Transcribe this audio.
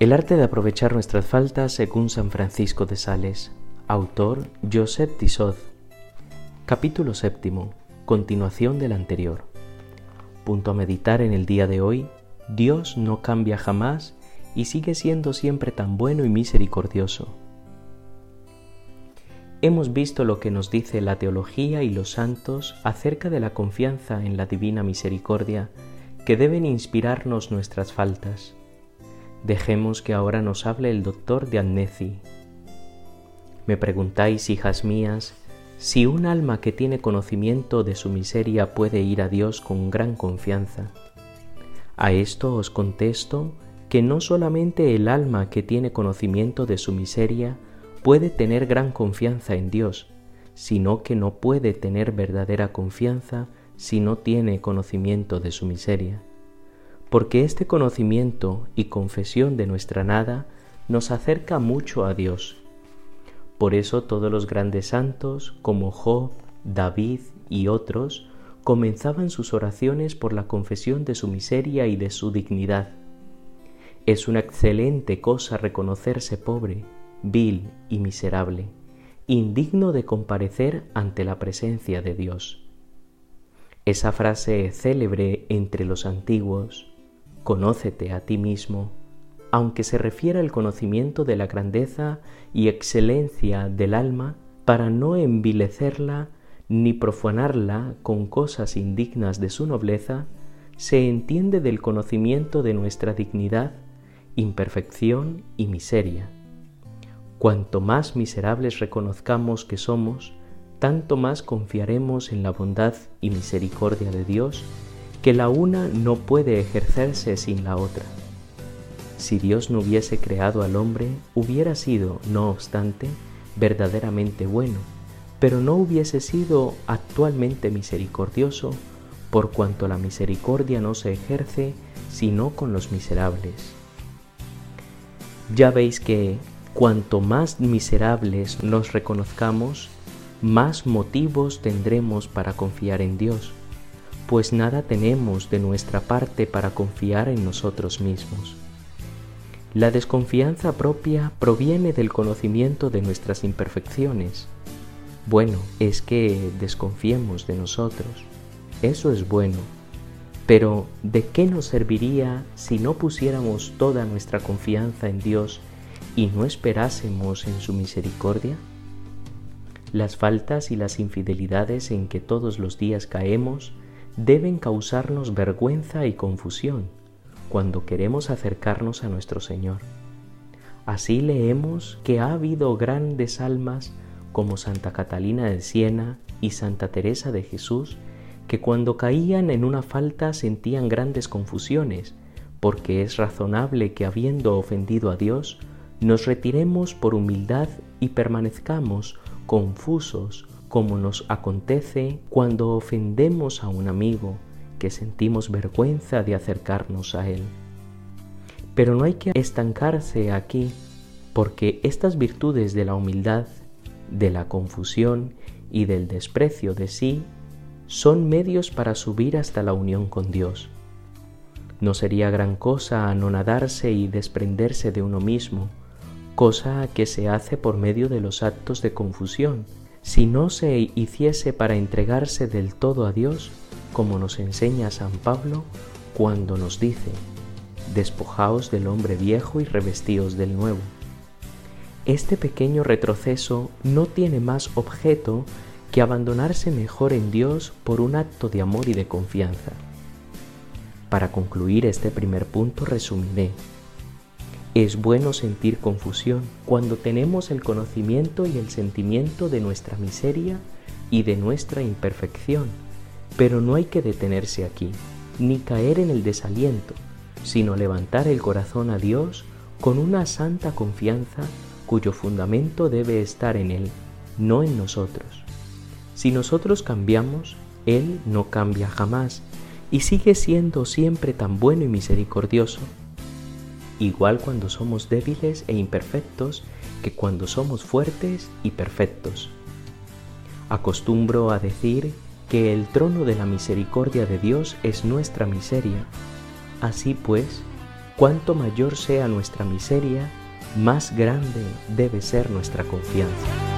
El arte de aprovechar nuestras faltas según San Francisco de Sales. Autor Joseph Tissot. Capítulo séptimo. Continuación del anterior. Punto a meditar en el día de hoy. Dios no cambia jamás y sigue siendo siempre tan bueno y misericordioso. Hemos visto lo que nos dice la teología y los santos acerca de la confianza en la divina misericordia que deben inspirarnos nuestras faltas Dejemos que ahora nos hable el doctor de Anneci. Me preguntáis, hijas mías, si un alma que tiene conocimiento de su miseria puede ir a Dios con gran confianza. A esto os contesto que no solamente el alma que tiene conocimiento de su miseria puede tener gran confianza en Dios, sino que no puede tener verdadera confianza si no tiene conocimiento de su miseria porque este conocimiento y confesión de nuestra nada nos acerca mucho a Dios. Por eso todos los grandes santos, como Job, David y otros, comenzaban sus oraciones por la confesión de su miseria y de su dignidad. Es una excelente cosa reconocerse pobre, vil y miserable, indigno de comparecer ante la presencia de Dios. Esa frase célebre entre los antiguos, Conócete a ti mismo, aunque se refiera al conocimiento de la grandeza y excelencia del alma, para no envilecerla ni profanarla con cosas indignas de su nobleza, se entiende del conocimiento de nuestra dignidad, imperfección y miseria. Cuanto más miserables reconozcamos que somos, tanto más confiaremos en la bondad y misericordia de Dios que la una no puede ejercerse sin la otra. Si Dios no hubiese creado al hombre, hubiera sido, no obstante, verdaderamente bueno, pero no hubiese sido actualmente misericordioso, por cuanto la misericordia no se ejerce sino con los miserables. Ya veis que cuanto más miserables nos reconozcamos, más motivos tendremos para confiar en Dios pues nada tenemos de nuestra parte para confiar en nosotros mismos. La desconfianza propia proviene del conocimiento de nuestras imperfecciones. Bueno es que desconfiemos de nosotros. Eso es bueno. Pero ¿de qué nos serviría si no pusiéramos toda nuestra confianza en Dios y no esperásemos en su misericordia? Las faltas y las infidelidades en que todos los días caemos deben causarnos vergüenza y confusión cuando queremos acercarnos a nuestro Señor. Así leemos que ha habido grandes almas como Santa Catalina de Siena y Santa Teresa de Jesús que cuando caían en una falta sentían grandes confusiones, porque es razonable que habiendo ofendido a Dios, nos retiremos por humildad y permanezcamos confusos como nos acontece cuando ofendemos a un amigo que sentimos vergüenza de acercarnos a él. Pero no hay que estancarse aquí, porque estas virtudes de la humildad, de la confusión y del desprecio de sí son medios para subir hasta la unión con Dios. No sería gran cosa anonadarse y desprenderse de uno mismo, cosa que se hace por medio de los actos de confusión, si no se hiciese para entregarse del todo a Dios, como nos enseña San Pablo cuando nos dice, despojaos del hombre viejo y revestíos del nuevo. Este pequeño retroceso no tiene más objeto que abandonarse mejor en Dios por un acto de amor y de confianza. Para concluir este primer punto resumiré. Es bueno sentir confusión cuando tenemos el conocimiento y el sentimiento de nuestra miseria y de nuestra imperfección, pero no hay que detenerse aquí, ni caer en el desaliento, sino levantar el corazón a Dios con una santa confianza cuyo fundamento debe estar en Él, no en nosotros. Si nosotros cambiamos, Él no cambia jamás y sigue siendo siempre tan bueno y misericordioso igual cuando somos débiles e imperfectos que cuando somos fuertes y perfectos. Acostumbro a decir que el trono de la misericordia de Dios es nuestra miseria. Así pues, cuanto mayor sea nuestra miseria, más grande debe ser nuestra confianza.